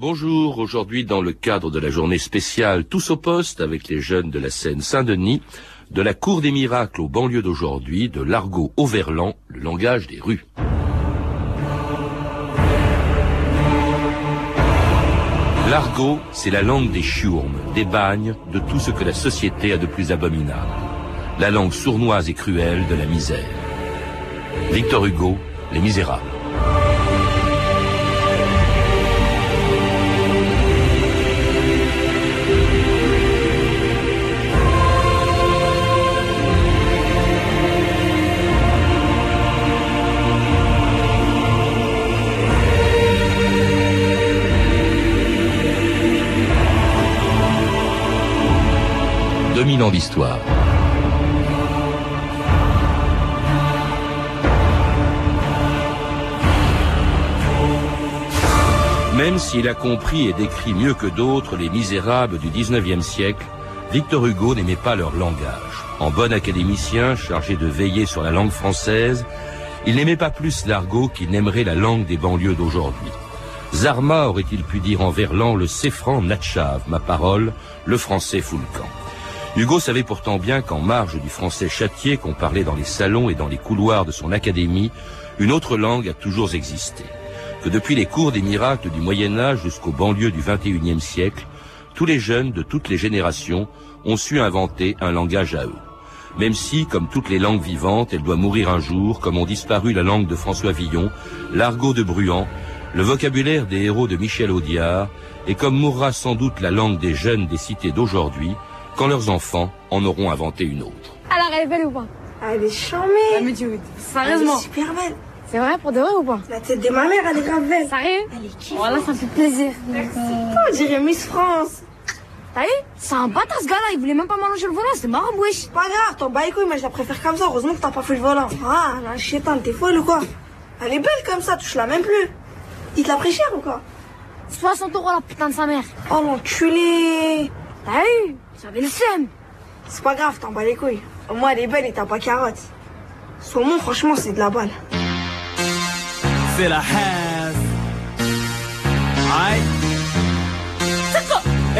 Bonjour, aujourd'hui dans le cadre de la journée spéciale Tous au poste avec les jeunes de la Seine-Saint-Denis, de la Cour des miracles aux banlieues d'aujourd'hui, de l'argot au verlan, le langage des rues. L'argot, c'est la langue des chiourmes, des bagnes, de tout ce que la société a de plus abominable. La langue sournoise et cruelle de la misère. Victor Hugo, Les Misérables. Ans d'histoire. Même s'il a compris et décrit mieux que d'autres les misérables du XIXe siècle, Victor Hugo n'aimait pas leur langage. En bon académicien chargé de veiller sur la langue française, il n'aimait pas plus l'argot qu'il n'aimerait la langue des banlieues d'aujourd'hui. Zarma aurait-il pu dire en verlan le séfran natchave, ma parole, le français fout camp. Hugo savait pourtant bien qu'en marge du français châtier qu'on parlait dans les salons et dans les couloirs de son académie, une autre langue a toujours existé. Que depuis les cours des miracles du Moyen Âge jusqu'aux banlieues du XXIe siècle, tous les jeunes de toutes les générations ont su inventer un langage à eux. Même si, comme toutes les langues vivantes, elle doit mourir un jour, comme ont disparu la langue de François Villon, l'argot de Bruant, le vocabulaire des héros de Michel Audiard, et comme mourra sans doute la langue des jeunes des cités d'aujourd'hui, quand leurs enfants en auront inventé une autre. Alors, elle est belle ou pas? Elle est charmée. Elle me dit oui. Sérieusement? Elle est super belle. C'est vrai pour de vrai ou pas? La tête de ma mère, elle est grave belle. Sérieux? Elle est qui Voilà, ça me fait plaisir. On dirait Miss France? T'as vu? C'est un bâtard ce gars-là, il voulait même pas m'allonger le volant, c'est marrant, wesh. Pas grave, t'en bats les couilles, mais je la préfère comme ça. Heureusement que t'as pas fait le volant. Ah, la chétane, t'es folle ou quoi? Elle est belle comme ça, touche la même plus. Il te l'a pris cher ou quoi? 60 euros la putain de sa mère. Oh l'enculé T'as vu? J'avais le seum. C'est pas grave, t'en bats les couilles. Au moins, elle est belle et t'as pas carotte. Saumon, franchement, c'est de la balle. C'est la haine. Aïe.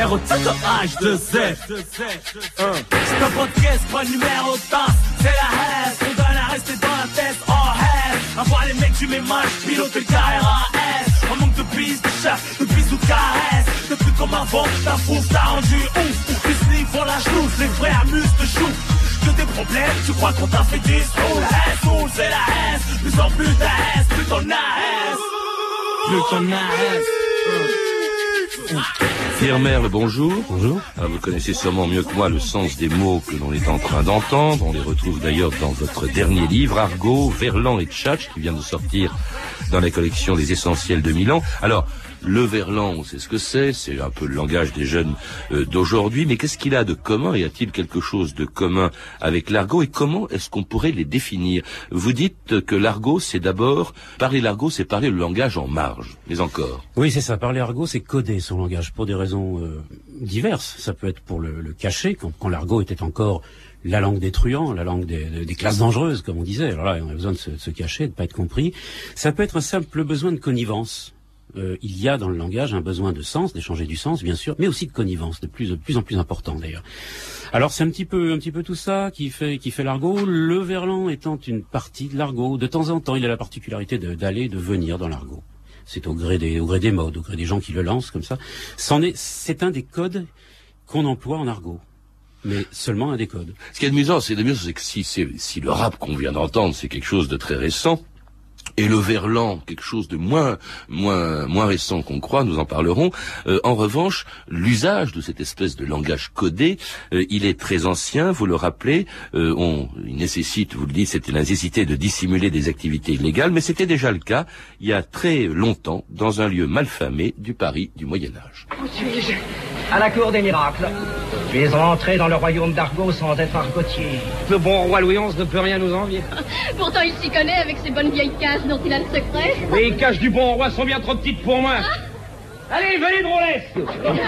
R-O-T-K H-2-Z C'est un podcast, pas le numéro de tasse C'est la haine, on donne à rester dans la tête Oh haine, à voir les mecs du même âge Piloter le carré à manque de de chat, de de caresses De plus comme avant, ta frousse t'a rendu ouf. Sniffs font la chlousse, les vrais amusent de chou. Que des problèmes, tu crois qu'on t'a fait des sous La haine, c'est la haine, plus en plus haine, plus ton haine Plus ton haine Pierre Merle, bonjour. Bonjour. Alors, vous connaissez sûrement mieux que moi le sens des mots que l'on est en train d'entendre. On les retrouve d'ailleurs dans votre dernier livre, Argot, Verlan et Tchatch, qui vient de sortir dans la collection des Essentiels de Milan. Alors, le verlan, on sait ce que c'est, c'est un peu le langage des jeunes euh, d'aujourd'hui, mais qu'est-ce qu'il a de commun Y a-t-il quelque chose de commun avec l'argot Et comment est-ce qu'on pourrait les définir? Vous dites que l'argot, c'est d'abord, parler l'argot, c'est parler le langage en marge, mais encore. Oui, c'est ça, parler argot, c'est coder son langage pour des raisons euh, diverses. Ça peut être pour le, le cacher, quand, quand l'argot était encore la langue des truands, la langue des, des, classes dangereuses, comme on disait. Alors là, on a besoin de se, de se cacher, de ne pas être compris. Ça peut être un simple besoin de connivence. Euh, il y a dans le langage un besoin de sens, d'échanger du sens, bien sûr, mais aussi de connivence, de plus, en plus important d'ailleurs. Alors c'est un petit peu, un petit peu tout ça qui fait, qui fait l'argot. Le verlan étant une partie de l'argot. De temps en temps, il a la particularité d'aller, de, de venir dans l'argot. C'est au gré des, au gré des modes, au gré des gens qui le lancent comme ça. C'en est, c'est un des codes qu'on emploie en argot mais seulement un des codes. Ce qui est amusant, c'est c'est que si, si le rap qu'on vient d'entendre, c'est quelque chose de très récent, et le verlan, quelque chose de moins moins moins récent qu'on croit, nous en parlerons. Euh, en revanche, l'usage de cette espèce de langage codé, euh, il est très ancien. Vous le rappelez, euh, on il nécessite, vous le dites, c'était la nécessité de dissimuler des activités illégales, mais c'était déjà le cas il y a très longtemps dans un lieu malfamé du Paris du Moyen Âge. À la cour des miracles. Tu es entré dans le royaume d'Argot sans être argotier. Le bon roi Louis XI ne peut rien nous envier. Pourtant, il s'y connaît avec ses bonnes vieilles cases dont il a le secret. Les caches du bon roi sont bien trop petites pour moi. Allez, venez drôlesse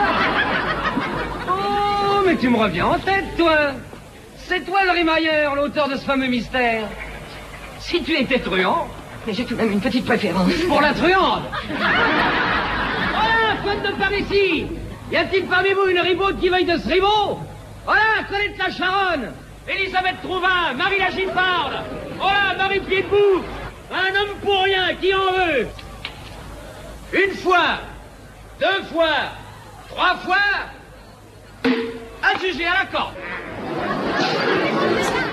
Oh, mais tu me reviens en tête, toi C'est toi le rimailleur, l'auteur de ce fameux mystère. Si tu étais truand... Mais j'ai tout de même une petite préférence. Pour la truande Voilà, personne de par ici Y a-t-il parmi vous une ribaude qui veuille de ce ribot Voilà, Colette la Charonne. Elisabeth Trouvin, Marie la Gilfarde Voilà, Marie Piedbout Un homme pour rien, qui en veut Une fois Deux fois Trois fois Adjugé à la corde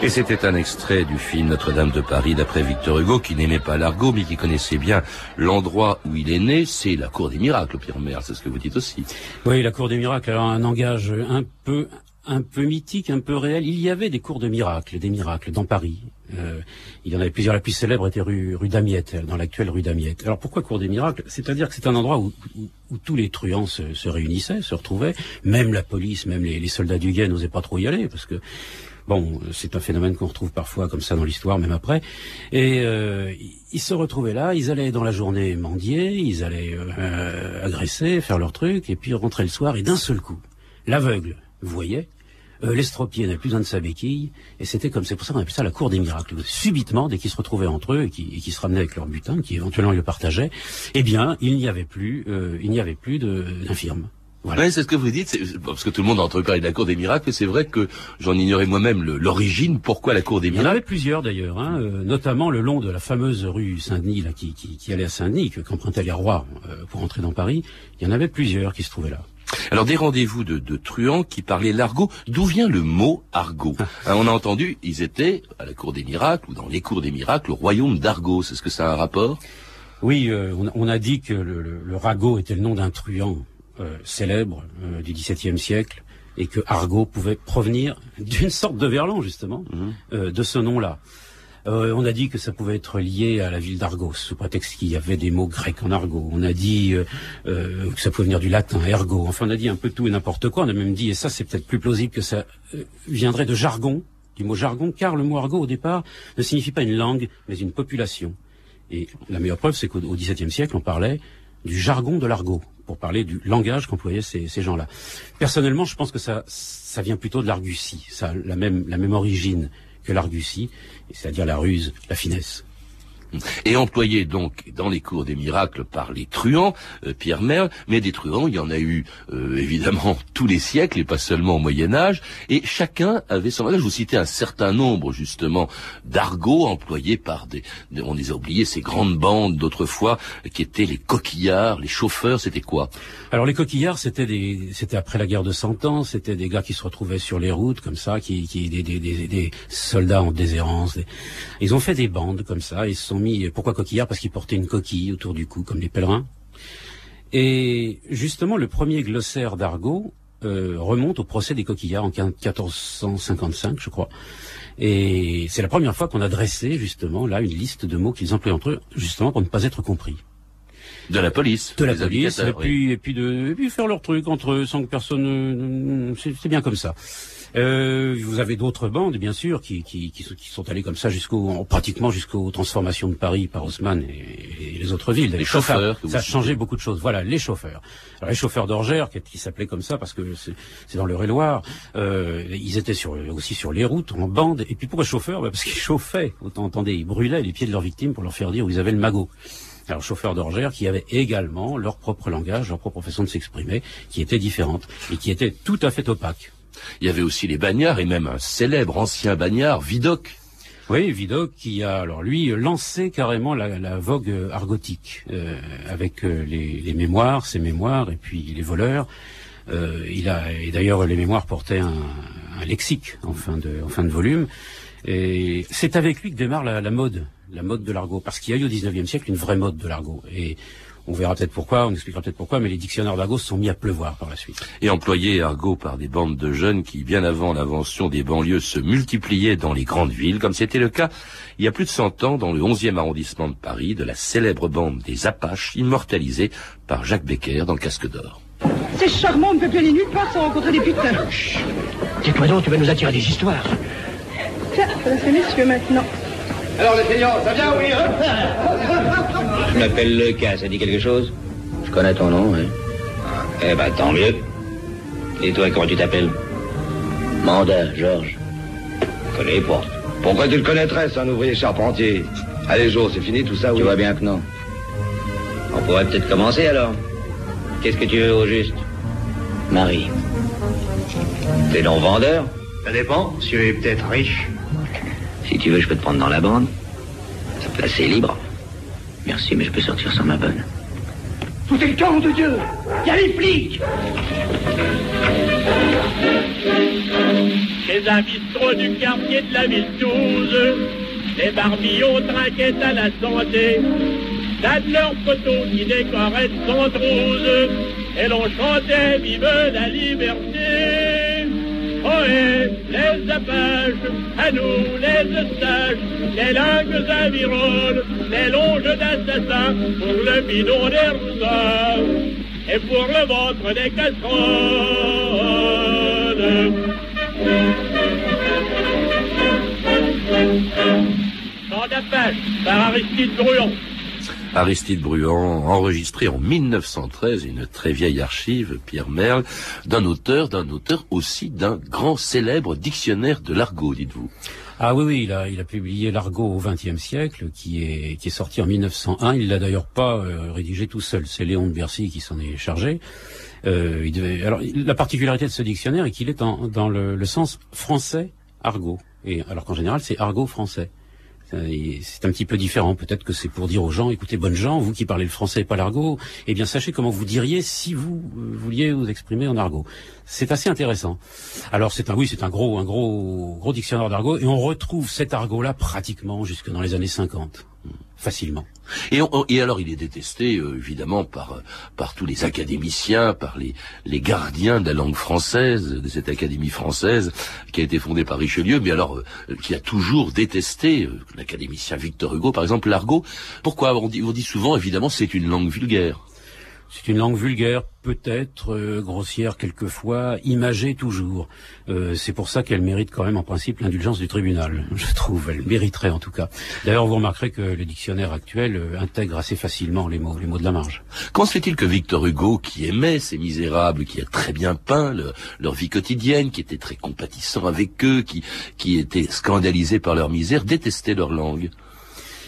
Et c'était un extrait du film Notre-Dame de Paris d'après Victor Hugo qui n'aimait pas l'argot mais qui connaissait bien l'endroit où il est né, c'est la cour des miracles, Pierre Merle, c'est ce que vous dites aussi. Oui, la cour des miracles, alors un langage un peu un peu mythique, un peu réel. Il y avait des cours de miracles, des miracles dans Paris. Euh, il y en avait plusieurs. La plus célèbre était rue, rue Damiette, dans l'actuelle rue Damiette. Alors pourquoi cours des miracles? C'est-à-dire que c'est un endroit où, où, tous les truands se, se, réunissaient, se retrouvaient. Même la police, même les, les soldats du guet n'osaient pas trop y aller parce que Bon, c'est un phénomène qu'on retrouve parfois comme ça dans l'histoire, même après. Et euh, ils se retrouvaient là, ils allaient dans la journée mendier, ils allaient euh, agresser, faire leur truc, et puis rentrer le soir, et d'un seul coup, l'aveugle voyait, euh, l'estropié n'avait plus besoin de sa béquille, et c'était comme c'est pour ça qu'on appelle ça la cour des miracles. Subitement, dès qu'ils se retrouvaient entre eux et qui, se ramenaient avec leur butin, qui éventuellement le partageaient, eh bien, il n'y avait plus, euh, il n'y avait plus d'infirmes. Voilà. Ouais, c'est ce que vous dites, parce que tout le monde a entendu parler de la Cour des miracles, et c'est vrai que j'en ignorais moi-même l'origine, pourquoi la Cour des miracles. Il y en avait plusieurs d'ailleurs, hein, euh, notamment le long de la fameuse rue Saint-Denis, là, qui, qui, qui, allait à Saint-Denis, qu'empruntaient les rois euh, pour entrer dans Paris. Il y en avait plusieurs qui se trouvaient là. Alors des rendez-vous de, de truands qui parlaient l'argot. D'où vient le mot argot hein, On a entendu, ils étaient à la cour des miracles ou dans les cours des miracles, au royaume d'Argos. Est-ce que ça a un rapport? Oui, euh, on, on, a dit que le, le, le ragot était le nom d'un truand euh, célèbre euh, du XVIIe siècle et que argot pouvait provenir d'une sorte de verlan justement mmh. de ce nom-là. Euh, on a dit que ça pouvait être lié à la ville d'Argos, sous prétexte qu'il y avait des mots grecs en argot. On a dit euh, euh, que ça pouvait venir du latin, ergo. Enfin, on a dit un peu tout et n'importe quoi. On a même dit, et ça c'est peut-être plus plausible, que ça viendrait de jargon, du mot jargon, car le mot argot, au départ, ne signifie pas une langue, mais une population. Et la meilleure preuve, c'est qu'au XVIIe siècle, on parlait du jargon de l'argot, pour parler du langage qu'employaient ces, ces gens-là. Personnellement, je pense que ça, ça vient plutôt de l'argutie, ça a la même, la même origine que l'argutie, c'est-à-dire la ruse, la finesse. Et employé donc dans les cours des miracles par les truands, euh, Pierre Merle, mais des truands, il y en a eu euh, évidemment tous les siècles et pas seulement au Moyen Âge, et chacun avait son. Je vous citais un certain nombre justement d'argots employés par des, on les a oubliés, ces grandes bandes d'autrefois qui étaient les coquillards, les chauffeurs, c'était quoi? Alors les coquillards, c'était des, c'était après la guerre de Cent Ans, c'était des gars qui se retrouvaient sur les routes comme ça, qui, qui des, des, des, des soldats en déshérence. Ils ont fait des bandes comme ça, ils sont mis, pourquoi coquillard Parce qu'ils portaient une coquille autour du cou, comme les pèlerins. Et justement, le premier glossaire d'argot euh, remonte au procès des coquillards en 1455, je crois. Et c'est la première fois qu'on a dressé, justement, là, une liste de mots qu'ils emploient entre eux, justement, pour ne pas être compris. De la police. De la police, et puis, oui. et puis de, et puis faire leur truc entre eux sans que personne, c'est bien comme ça. Euh, vous avez d'autres bandes, bien sûr, qui, qui, qui, qui, sont allées comme ça jusqu'au, pratiquement jusqu'aux transformations de Paris par Haussmann et, et les autres villes. Les chauffeurs. Ça, a changé beaucoup de choses. Voilà, les chauffeurs. Alors, les chauffeurs d'Orgère, qui, s'appelaient comme ça parce que c'est dans le Réloir, euh, ils étaient sur, aussi sur les routes, en bande. Et puis pourquoi chauffeurs? Bah Parce qu'ils chauffaient. Autant entendez, ils brûlaient les pieds de leurs victimes pour leur faire dire où ils avaient le magot. Alors, chauffeurs d'orgère qui avaient également leur propre langage, leur propre façon de s'exprimer, qui était différente et qui était tout à fait opaque. Il y avait aussi les bagnards et même un célèbre ancien bagnard, Vidocq. Oui, Vidocq qui a alors lui lancé carrément la, la vogue argotique euh, avec euh, les, les, mémoires, ses mémoires et puis les voleurs. Euh, il a et d'ailleurs les mémoires portaient un, un, lexique en fin de en fin de volume. Et c'est avec lui que démarre la, la mode, la mode de l'argot, parce qu'il y a eu au XIXe siècle une vraie mode de l'argot. Et on verra peut-être pourquoi, on expliquera peut-être pourquoi, mais les dictionnaires d'argot se sont mis à pleuvoir par la suite. Et employés argot par des bandes de jeunes qui, bien avant l'invention des banlieues, se multipliaient dans les grandes villes, comme c'était le cas il y a plus de 100 ans dans le 11e arrondissement de Paris, de la célèbre bande des Apaches, immortalisée par Jacques Becker dans le Casque d'Or. C'est charmant, on ne peut plus aller nulle part sans rencontrer des putains. Tais-toi donc, tu vas nous attirer des histoires. Tiens, ça va messieurs maintenant. Alors les seigneurs, ça vient, oui Je m'appelle Leca, ça dit quelque chose Je connais ton nom, oui. Eh ben, tant mieux. Et toi, comment tu t'appelles Mandat, Georges. Je connais pas. Pourquoi tu le connaîtrais, c'est un ouvrier charpentier Allez, Jo, c'est fini tout ça, Tu oui vois bien que non. On pourrait peut-être commencer alors. Qu'est-ce que tu veux au juste Marie. T'es non vendeur Ça dépend, si tu es peut-être riche. Si tu veux, je peux te prendre dans la bande. Ta place est libre. Merci, mais je peux sortir sans ma bonne. Tout est le camp de Dieu Il y a les flics un bistrot du quartier de la ville 12, les barbillons trinquaient à la santé. T'as de leurs photos qui décoraient son trousse, et l'on chantait Vive la liberté. Apaches, à nous les eustaches, les langues aviroles, les longes d'assassins, pour le bidon des roussins, et pour le ventre des casseroles. Chant d'apache par Aristide Bruant. Aristide Bruant, enregistré en 1913, une très vieille archive, Pierre Merle, d'un auteur, d'un auteur aussi d'un grand célèbre dictionnaire de l'argot, dites-vous. Ah oui, oui, il a, publié l'argot au XXe siècle, qui est, qui est sorti en 1901. Il l'a d'ailleurs pas euh, rédigé tout seul. C'est Léon de Bercy qui s'en est chargé. Euh, la particularité de ce dictionnaire est qu'il est en, dans le, le sens français argot. Et alors qu'en général, c'est argot français. C'est un petit peu différent. Peut-être que c'est pour dire aux gens, écoutez, bonnes gens, vous qui parlez le français et pas l'argot, eh bien sachez comment vous diriez si vous euh, vouliez vous exprimer en argot. C'est assez intéressant. Alors c'est un, oui, c'est un gros, un gros, gros dictionnaire d'argot, et on retrouve cet argot-là pratiquement jusque dans les années 50 facilement. Et, alors il est détesté euh, évidemment par par tous les académiciens, par les les gardiens de la langue française, de cette académie française qui a été fondée par Richelieu, mais alors euh, qui a toujours détesté euh, l'académicien Victor Hugo, par exemple l'argot. Pourquoi on dit, on dit souvent évidemment c'est une langue vulgaire. C'est une langue vulgaire, peut-être euh, grossière quelquefois, imagée toujours. Euh, c'est pour ça qu'elle mérite quand même en principe l'indulgence du tribunal, je trouve. Elle mériterait en tout cas. D'ailleurs, vous remarquerez que le dictionnaire actuel euh, intègre assez facilement les mots, les mots de la marge. Se fait-il que Victor Hugo, qui aimait ces misérables, qui a très bien peint le, leur vie quotidienne, qui était très compatissant avec eux, qui, qui était scandalisé par leur misère, détestait leur langue?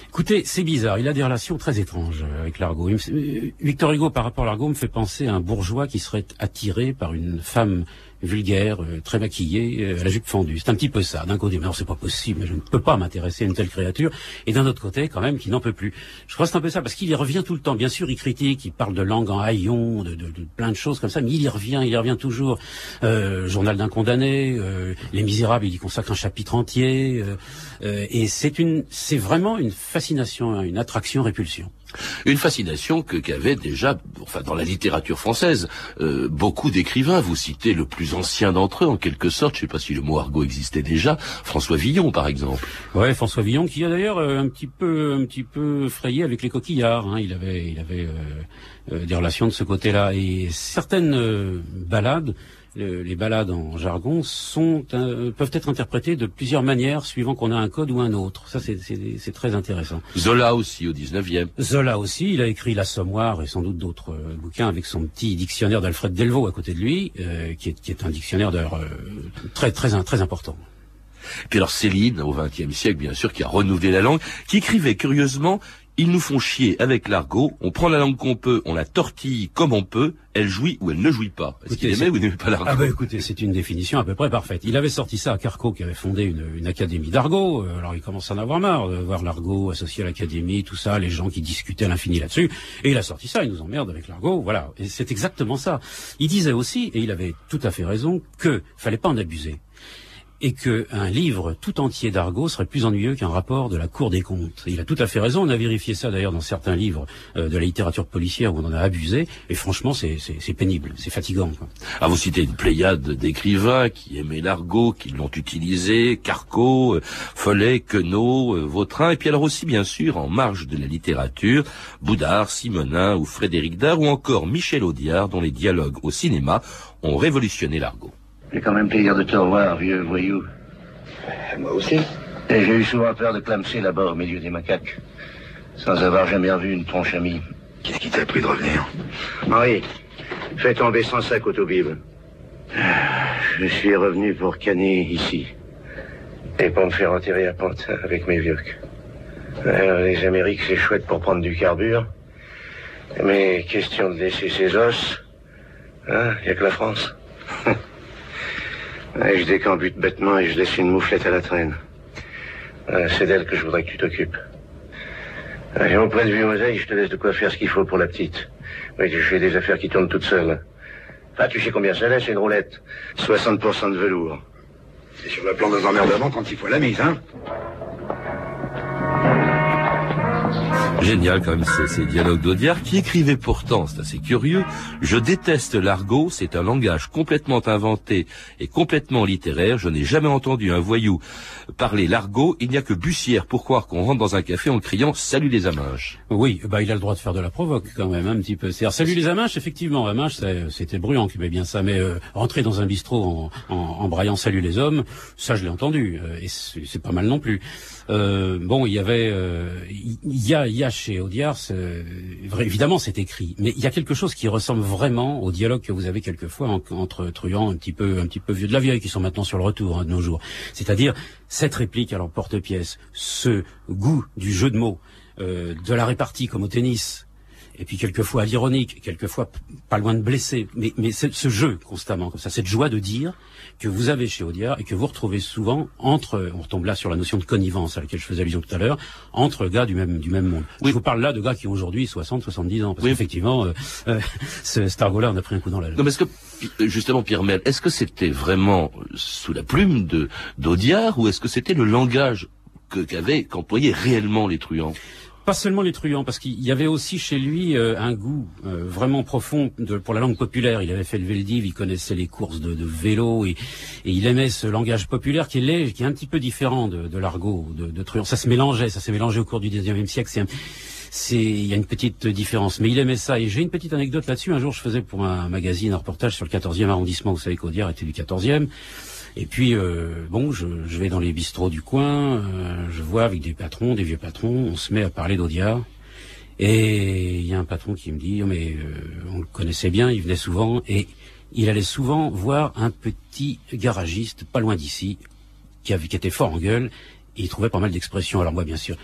Écoutez, c'est bizarre. Il a des relations très étranges avec l'argot. Victor Hugo, par rapport à l'argot, me fait penser à un bourgeois qui serait attiré par une femme vulgaire, euh, très maquillée, euh, à la jupe fendue. C'est un petit peu ça. D'un côté, mais non, c'est pas possible, je ne peux pas m'intéresser à une telle créature. Et d'un autre côté, quand même, qui n'en peut plus. Je crois que c'est un peu ça, parce qu'il y revient tout le temps. Bien sûr, il critique, il parle de langue en haillon, de, de, de plein de choses comme ça, mais il y revient, il y revient toujours. Euh, Journal d'un condamné, euh, Les Misérables, il y consacre un chapitre entier. Euh, euh, et c'est une, c'est vraiment une fascination, une attraction, répulsion. Une fascination que qu'avait déjà, enfin dans la littérature française, euh, beaucoup d'écrivains. Vous citez le plus ancien d'entre eux, en quelque sorte. Je ne sais pas si le mot argot existait déjà. François Villon, par exemple. Ouais, François Villon, qui a d'ailleurs euh, un petit peu, un petit peu frayé avec les coquillards. Hein. Il avait, il avait euh, euh, des relations de ce côté-là. Et certaines euh, balades le, les balades en jargon sont euh, peuvent être interprétées de plusieurs manières suivant qu'on a un code ou un autre. Ça, c'est très intéressant. Zola aussi au 19e. Zola aussi, il a écrit L'Assommoir et sans doute d'autres euh, bouquins avec son petit dictionnaire d'Alfred Delvaux à côté de lui, euh, qui, est, qui, est, un dictionnaire d'ailleurs très, très, très important. Puis alors Céline, au XXe siècle, bien sûr, qui a renouvelé la langue, qui écrivait curieusement ils nous font chier avec l'argot, on prend la langue qu'on peut, on la tortille comme on peut, elle jouit ou elle ne jouit pas. Est-ce qu'il aimait ou n'aimait pas l'argot Ah bah écoutez, c'est une définition à peu près parfaite. Il avait sorti ça à Carco, qui avait fondé une, une académie d'argot, alors il commence à en avoir marre de voir l'argot associé à l'académie, tout ça, les gens qui discutaient à l'infini là-dessus, et il a sorti ça, il nous emmerde avec l'argot, voilà. Et c'est exactement ça. Il disait aussi, et il avait tout à fait raison, que fallait pas en abuser et qu'un livre tout entier d'argot serait plus ennuyeux qu'un rapport de la Cour des comptes. Il a tout à fait raison, on a vérifié ça d'ailleurs dans certains livres euh, de la littérature policière où on en a abusé, et franchement c'est pénible, c'est fatigant. Quoi. Ah, vous citez une pléiade d'écrivains qui aimaient l'argot, qui l'ont utilisé, Carco, euh, Follet, Queneau, euh, Vautrin, et puis alors aussi bien sûr en marge de la littérature, Boudard, Simonin ou Frédéric Dard, ou encore Michel Audiard, dont les dialogues au cinéma ont révolutionné l'argot. J'ai quand même plaisir de te revoir, vieux voyou. Moi aussi. Et j'ai eu souvent peur de clamser là-bas au milieu des macaques, sans avoir jamais revu une tronche amie. Qu'est-ce qui t'a pris de revenir Henri, fais tomber sans sac autobible. Je suis revenu pour canner ici. Et pour me faire enterrer à Pantin avec mes vieux. Alors, les Amériques, c'est chouette pour prendre du carbure. Mais question de laisser ses os, hein, y a que la France. Je décambute bêtement et je laisse une mouflette à la traîne. Ouais, C'est d'elle que je voudrais que tu t'occupes. Point de vue oseille, je te laisse de quoi faire ce qu'il faut pour la petite. Oui, tu fais des affaires qui tournent toutes seules. Ah, tu sais combien ça laisse, une roulette? 60% de velours. C'est sur le plan des emmerdements quand il faut la mise, hein Génial quand même ces, dialogues d'Audiard qui écrivait pourtant, c'est assez curieux, je déteste l'argot, c'est un langage complètement inventé et complètement littéraire, je n'ai jamais entendu un voyou parler l'argot, il n'y a que Bussière pour croire qu'on rentre dans un café en criant salut les aminches. Oui, bah il a le droit de faire de la provoque quand même un petit peu. C'est-à-dire salut les aminches, effectivement, aminches c'est- c'était bruyant qui met bien ça, mais euh, rentrer dans un bistrot en, en, en braillant salut les hommes, ça je l'ai entendu euh, et c'est c'est pas mal non plus. Euh, bon, il y avait, euh, il y a, y a chez Audiard, vrai- évidemment c'est écrit, mais il y a quelque chose qui ressemble vraiment au dialogue que vous avez quelquefois en- entre truands un petit peu, un petit peu vieux de la vieille qui sont maintenant sur le retour hein, de nos jours. C'est-à-dire cette réplique à leur porte-pièce, ce goût du jeu de mots, euh, de la répartie comme au tennis, et puis quelquefois à l'ironique, quelquefois pas loin de blesser, mais, mais ce jeu constamment, comme ça, cette joie de dire que vous avez chez Audiard et que vous retrouvez souvent entre, on retombe là sur la notion de connivence à laquelle je faisais allusion tout à l'heure, entre gars du même du même monde. Je vous parle là de gars qui ont aujourd'hui 60, 70 ans, parce qu'effectivement, euh, euh, ce, cet argot-là, on a pris un coup dans la Non, mais est-ce que, justement, Pierre Mel, est-ce que c'était vraiment sous la plume de d'Audiard ou est-ce que c'était le langage que qu'avaient, qu'employaient réellement les truands? Pas seulement les truands, parce qu'il y avait aussi chez lui euh, un goût euh, vraiment profond de- pour la langue populaire. Il avait fait le Veldiv, il connaissait les courses de, de vélo et, et il aimait ce langage populaire qui est léger, qui est un petit peu différent de, de l'argot de, de truand. Ça se mélangeait, ça s'est mélangé au cours du 19e siècle. C'est un- il y a une petite différence, mais il aimait ça. Et j'ai une petite anecdote là-dessus. Un jour, je faisais pour un magazine un reportage sur le 14e arrondissement. Vous savez qu'Audiard était du 14e. Et puis, euh, bon, je, vais dans les bistrots du coin, euh, je vois avec des patrons, des vieux patrons, on se met à parler d'Audiard. Et il y a un patron qui me dit, Oh, mais euh, on le connaissait bien, il venait souvent, et il allait souvent voir un petit garagiste, pas loin d'ici, qui, avait, qui était fort en gueule, et il trouvait pas mal d'expressions. Alors moi, bien sûr,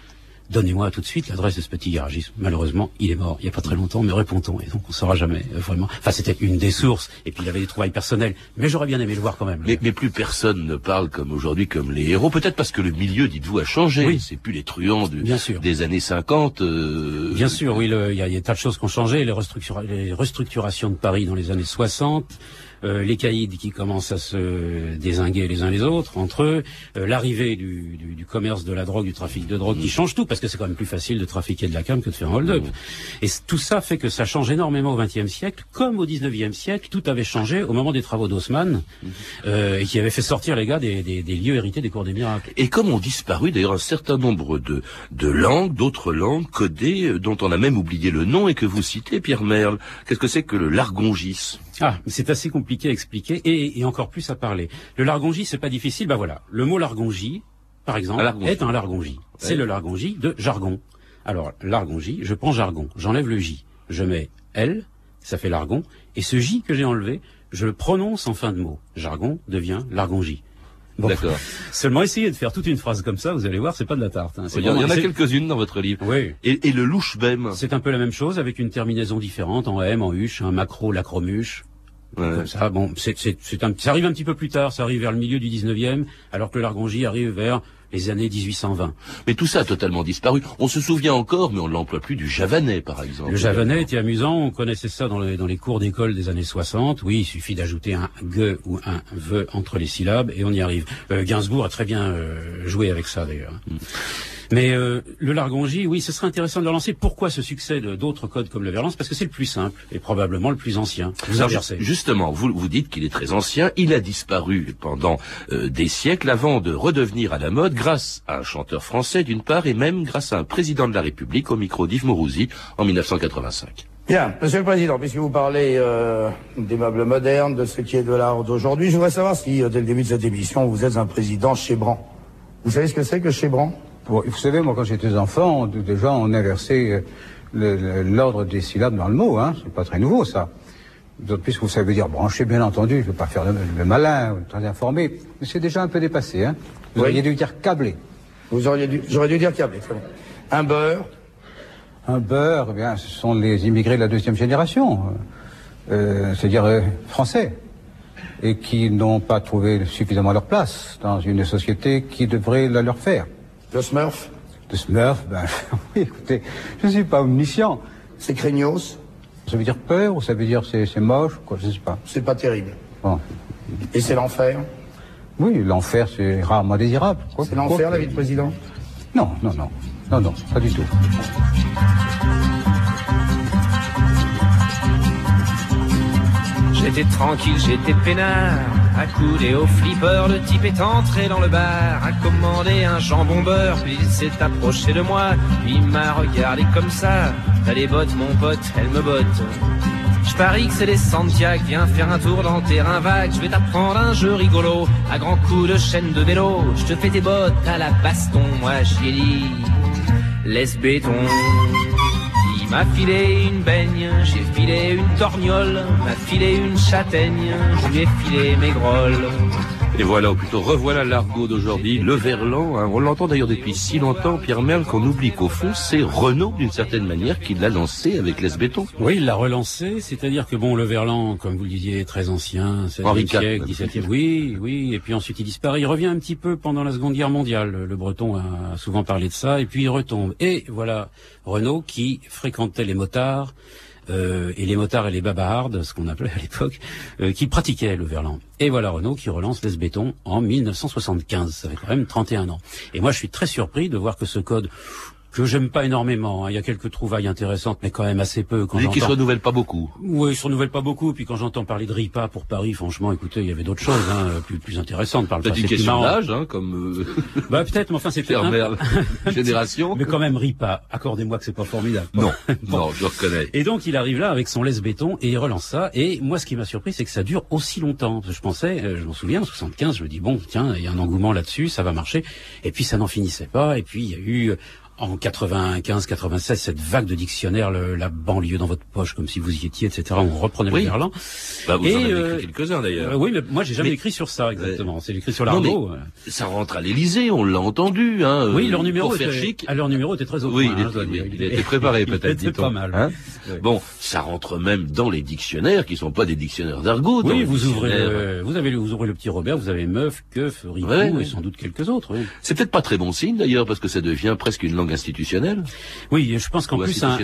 donnez-moi tout de suite l'adresse de ce petit garagiste. Malheureusement, il est mort il y a pas très longtemps, mais répond-on, et donc on saura jamais euh, vraiment. Enfin, c'était une des sources, et puis il avait des trouvailles personnelles, mais j'aurais bien aimé le voir quand même. mais, mais plus personne ne parle comme aujourd'hui comme les héros. Peut-être parce que le milieu, dites-vous, a changé. C'est plus les truands de- Bien sûr. des années 50. euh, Bien sûr, oui, il y, y a des tas de choses qui ont changé. Les, restructura- les restructurations de Paris dans les années 60, euh, les caïds qui commencent à se désinguer les uns les autres entre eux, euh, l'arrivée du, du- du commerce de la drogue, du trafic de drogue qui change tout, parce que c'est quand même plus facile de trafiquer de la cam que de faire un hold-up. Et c- tout ça fait que ça change énormément au XXe siècle, comme au XIXe siècle, tout avait changé au moment des travaux d'Haussmann, euh, et qui avait fait sortir les gars des, des- des lieux hérités des cours des miracles. Et comme ont disparu d'ailleurs un certain nombre de, de langues, d'autres langues codées, euh, dont on a même oublié le nom et que vous citez, Pierre Merle. Qu'est-ce que c'est que le largongis Ah, c'est assez compliqué à expliquer et, et encore plus à parler. Le largongie, c'est pas difficile. Bah voilà, le mot largongie, par exemple, largongie. est un largongie. C'est le largongie de jargon. Alors, largongie, je prends jargon, j'enlève le J, je mets L, ça fait largon, et ce J que j'ai enlevé, je le prononce en fin de mot. Jargon devient largongie. Bon. D'accord. Seulement essayez de faire toute une phrase comme ça, vous allez voir, c'est pas de la tarte. hein. Il y en, il y en a quelques-unes dans votre livre. Oui. Et, et le louche bem C'est un peu la même chose avec une terminaison différente en M, en huche, un macro, lacromuche. Comme ça, bon, c'est, c'est, c'est un, ça arrive un petit peu plus tard, ça arrive vers le milieu du 19e, alors que largongie arrive vers les années 1820. Mais tout ça a totalement disparu. On se souvient encore, mais on ne l'emploie plus, du javanais, par exemple. Le javanais était amusant, on connaissait ça dans les, dans les cours d'école des années 60. Oui, il suffit d'ajouter un ge ou un ve entre les syllabes et on y arrive. Euh, Gainsbourg a très bien euh, joué avec ça d'ailleurs. Mais euh, le largongie, oui, ce serait intéressant de le lancer. Pourquoi ce succès de- d'autres codes comme le verlance Parce que c'est le plus simple et probablement le plus ancien. Vous Alors. Justement, vous, vous dites qu'il est très ancien. Il a disparu pendant euh, des siècles avant de redevenir à la mode grâce à un chanteur français d'une part et même grâce à un président de la République au micro d'Yves Mourouzi en 1985. Bien, Monsieur le Président, puisque vous parlez euh, des meubles modernes, de ce qui est de l'art d'aujourd'hui, je voudrais savoir si, euh, dès le début de cette émission, vous êtes un président Chébran. Vous savez ce que c'est que Chébran Vous savez, moi, quand j'étais enfant, on- déjà, on inversait euh, l'ordre des syllabes dans le mot. Hein. C'est pas très nouveau, ça. D'autant plus que vous savez dire branché, bien entendu. Je ne veux pas faire le, le malin, très informé. Mais c'est déjà un peu dépassé. Hein. Vous Oui. auriez dû dire câblé. Vous auriez dû, j'aurais dû dire câblé. Un beurre, Un beurre, eh bien, ce sont les immigrés de la deuxième génération, euh, c'est-à-dire euh, français, et qui n'ont pas trouvé suffisamment leur place dans une société qui devrait la leur faire. Le Smurf? Le Smurf, ben, oui, écoutez, je ne suis pas omniscient. C'est craignos? Ça veut dire peur ou ça veut dire c'est c'est moche quoi, je ne sais pas. C'est pas terrible. Bon. Et c'est l'enfer? Oui, l'enfer, c'est rarement désirable. quoi. C'est l'enfer, la vie de président? Non, non, non. Non, non, pas du tout. J'étais tranquille, j'étais peinard, accoudé au flipper, le type est entré dans le bar, a commandé un jambon beurre, puis il s'est approché de moi, il m'a regardé comme ça, t'as les bottes mon pote, elle me botte. Je parie que c'est les Santiago, viens faire un tour dans terrain vague, je vais t'apprendre un jeu rigolo, à grands coups de chaîne de vélo, je te fais tes bottes à la baston, moi j'y laisse béton. M'a filé une baigne, j'ai filé une torgnole, m'a filé une châtaigne, je lui ai filé mes grolles. Et voilà, ou plutôt revoilà l'argot d'aujourd'hui, le verlan. hein. On l'entend d'ailleurs depuis si longtemps, Pierre Merle, qu'on oublie qu'au fond, c'est Renault, d'une certaine manière, qui l'a lancé avec Les Béton. Oui, il l'a relancé, c'est-à-dire que bon, le verlan, comme vous le disiez, est très ancien, 16e Henri IV, siècle, même. 17e, oui, oui, et puis ensuite il disparaît. Il revient un petit peu pendant la Seconde Guerre mondiale. Le, le Breton a souvent parlé de ça, et puis il retombe. Et voilà, Renault qui fréquentait les motards, euh, et les motards et les babardes, ce qu'on appelait à l'époque, euh, qui pratiquaient le verlan. Et voilà Renault qui relance Les Béton en 1975. Ça fait quand même 31 ans. Et moi, je suis très surpris de voir que ce code que j'aime pas énormément. hein. Il y a quelques trouvailles intéressantes, mais quand même assez peu. Quand qui se j'entends- renouvelle pas beaucoup. oui, il se renouvelle pas beaucoup. Puis quand j'entends parler de RIPA pour Paris, franchement, écoutez, il y avait d'autres choses hein, plus, plus intéressantes par le Peut-être une question d'âge, hein, comme euh, Bah peut-être, mais enfin un- Merle, génération. Mais quand même RIPA. Accordez-moi que c'est pas formidable. Non, Bon. non, je le reconnais. Et donc il arrive là avec son laisse béton et il relance ça. Et moi, ce qui m'a surpris, c'est que ça dure aussi longtemps. Je pensais, euh, je m'en souviens, en 75, je me dis bon, tiens, il y a un engouement là-dessus, ça va marcher. Et puis ça n'en finissait pas. Et puis il y a eu en 95, 96 cette vague de dictionnaires, le- la banlieue dans votre poche, comme si vous y étiez, etc. On reprenait Oui. le verlan. Bah, vous Et, en avez euh, écrit quelques-uns d'ailleurs. euh, oui, mais moi j'ai jamais Mais- écrit sur ça exactement. C'est écrit sur l'argot. Ça rentre à l'Élysée, on l'a entendu. Hein, Oui, euh, leur numéro pour faire était, chic. ah, leur numéro était très au Oui, point, il, hein, dois était, dire. il était préparé il peut-être, dit-on. pas mal. Hein Oui. Bon, ça rentre même dans les dictionnaires qui sont pas des dictionnaires d'argot. Oui, vous ouvrez, le, vous avez, vous ouvrez le petit Robert, vous avez meuf, keuf, ripou Ouais, et sans doute quelques autres. Oui, C'est peut-être pas très bon signe d'ailleurs parce que ça devient presque une langue institutionnelle. oui je pense qu'en plus un-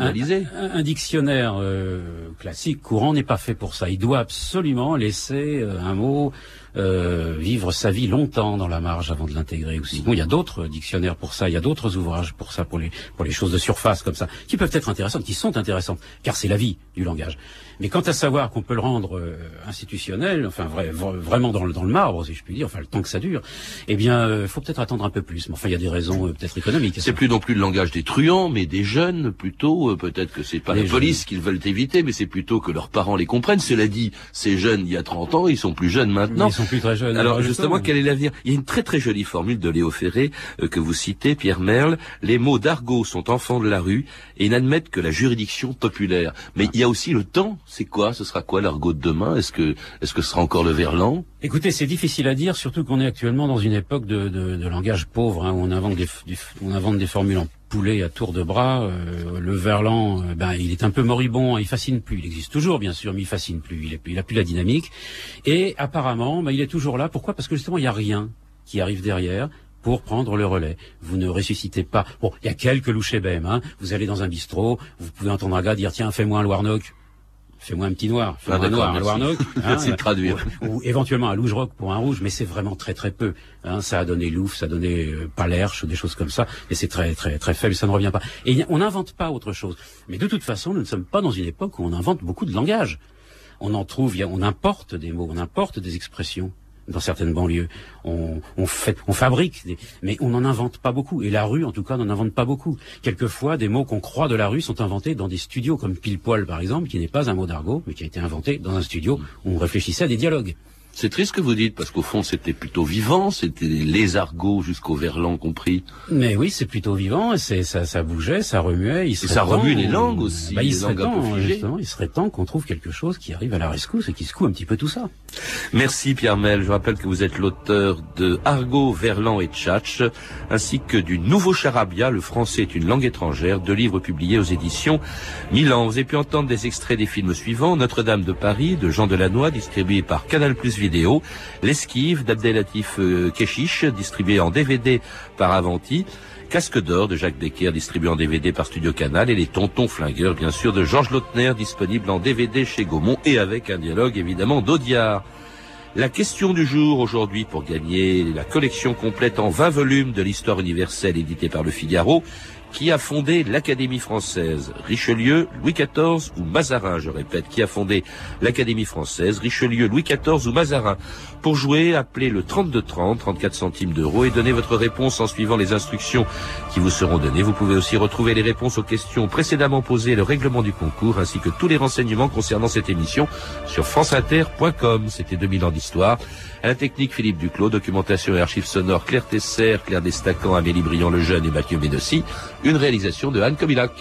un dictionnaire euh, classique courant n'est pas fait pour ça. Il doit absolument laisser euh, un mot euh, vivre sa vie longtemps dans la marge avant de l'intégrer. Ou sinon, il y a d'autres dictionnaires pour ça, il y a d'autres ouvrages pour ça, pour les pour les choses de surface comme ça, qui peuvent être intéressantes, qui sont intéressantes, car c'est la vie du langage. Mais quant à savoir qu'on peut le rendre euh, institutionnel, enfin vrai- vra- vraiment dans le, dans le marbre, si je puis dire, enfin le temps que ça dure, eh bien, euh, faut peut-être attendre un peu plus. Mais enfin, il y a des raisons euh, peut-être économiques. C'est plus non plus le langage des truands, mais des jeunes plutôt. Euh, Peut-être que c'est pas Les la police qu'ils veulent éviter, mais c'est plutôt que leurs parents les comprennent. Cela dit, ces jeunes il y a 30 ans, ils sont plus jeunes maintenant. Ils sont plus très jeunes. Alors justement, quel est l'avenir? Il y a une très très jolie formule de Léo Ferré euh, que vous citez, Pierre Merle. Les mots d'argot sont enfants de la rue et n'admettent que la juridiction populaire. Mais il y a aussi le temps. C'est quoi? Ce sera quoi l'argot de demain? Est-ce que est-ce que ce sera encore le verlan? Écoutez, c'est difficile à dire, surtout qu'on est actuellement dans une époque de, de, de langage pauvre, hein, où on invente des, on invente des formules en poulet à tour de bras. euh, le verlan, euh, ben, il est un peu moribond, hein, il fascine plus. Il existe toujours, bien sûr, mais il fascine plus. Il, est, a plus la dynamique. Et apparemment, ben, il est toujours là. Pourquoi? Parce que justement, il n'y a rien qui arrive derrière pour prendre le relais. Vous ne ressuscitez pas. Bon, il y a quelques louches ébèmes. Hein. Vous allez dans un bistrot, vous pouvez entendre un gars dire tiens, fais-moi un Loirnock. Fais-moi un petit noir, fais-moi Ah, un noir, un Loirnock. Merci de traduire. Ou, ou éventuellement un louge rock pour un rouge, mais c'est vraiment très très peu. Hein, ça a donné Louf, ça a donné euh, Palerche, des choses comme ça, et c'est très très très faible, ça ne revient pas. Et on n'invente pas autre chose. Mais de toute façon, nous ne sommes pas dans une époque où on invente beaucoup de langages. On en trouve, on importe des mots, on importe des expressions dans certaines banlieues. On, on fait, on fabrique, des, mais on n'en invente pas beaucoup. Et la rue, en tout cas, n'en invente pas beaucoup. Quelquefois, des mots qu'on croit de la rue sont inventés dans des studios, comme pile poil, par exemple, qui n'est pas un mot d'argot, mais qui a été inventé dans un studio où on réfléchissait à des dialogues. C'est triste ce que vous dites parce qu'au fond c'était plutôt vivant, c'était les argots jusqu'au verlan compris. Mais oui, c'est plutôt vivant, et c'est, ça, ça bougeait, ça remuait. Il serait ça temps- remue les langues aussi, Bah, il les serait langues un peu temps, justement, il serait temps qu'on trouve quelque chose qui arrive à la rescousse et qui secoue un petit peu tout ça. Merci Pierre Mel. Je rappelle que vous êtes l'auteur de Argot, Verlan et Tchatch, ainsi que du Nouveau Charabia, Le français est une langue étrangère, deux livres publiés aux éditions Milan. Vous avez pu entendre des extraits des films suivants. Notre-Dame de Paris, de Jean Delannoy, distribué par Canal Plus L'esquive d'Abdelatif euh, Keshish, distribué en DVD par Avanti. Casque d'or de Jacques Becker, distribué en DVD par Studio Canal, et Les Tontons Flingueurs, bien sûr, de Georges Lautner, disponible en DVD chez Gaumont, et avec un dialogue, évidemment, d'Audiard. La question du jour aujourd'hui pour gagner la collection complète en 20 volumes de l'histoire universelle éditée par le Figaro, qui a fondé l'Académie française Richelieu, Louis XIV ou Mazarin, je répète, qui a fondé l'Académie française Richelieu, Louis XIV ou Mazarin. Pour jouer, appelez le 3230, 34 centimes d'euros et donnez votre réponse en suivant les instructions qui vous seront données. Vous pouvez aussi retrouver les réponses aux questions précédemment posées, le règlement du concours ainsi que tous les renseignements concernant cette émission sur franceinter.com. C'était 2000 ans d'histoire. La technique, Philippe Duclos, documentation et archives sonores, Claire Tesser, Claire Destacan, Amélie Briand le Jeune et Mathieu Médossi. Une réalisation de Anne Comilac.